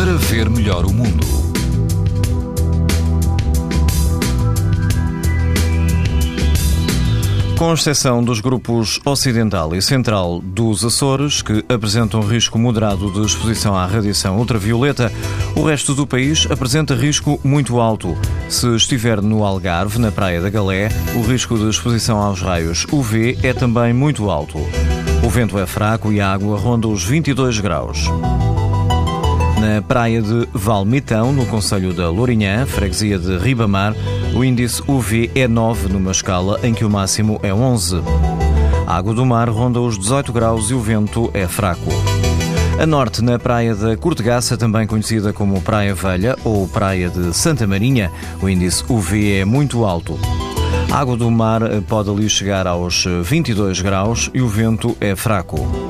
para ver melhor o mundo. Com exceção dos grupos Ocidental e Central dos Açores, que apresentam risco moderado de exposição à radiação ultravioleta, o resto do país apresenta risco muito alto. Se estiver no Algarve, na Praia da Galé, o risco de exposição aos raios UV é também muito alto. O vento é fraco e a água ronda os 22 graus. Na praia de Valmitão, no Conselho da Lourinhã, freguesia de Ribamar, o índice UV é 9 numa escala em que o máximo é 11. A água do mar ronda os 18 graus e o vento é fraco. A norte, na praia da Cortegaça, também conhecida como Praia Velha ou Praia de Santa Marinha, o índice UV é muito alto. A água do mar pode ali chegar aos 22 graus e o vento é fraco.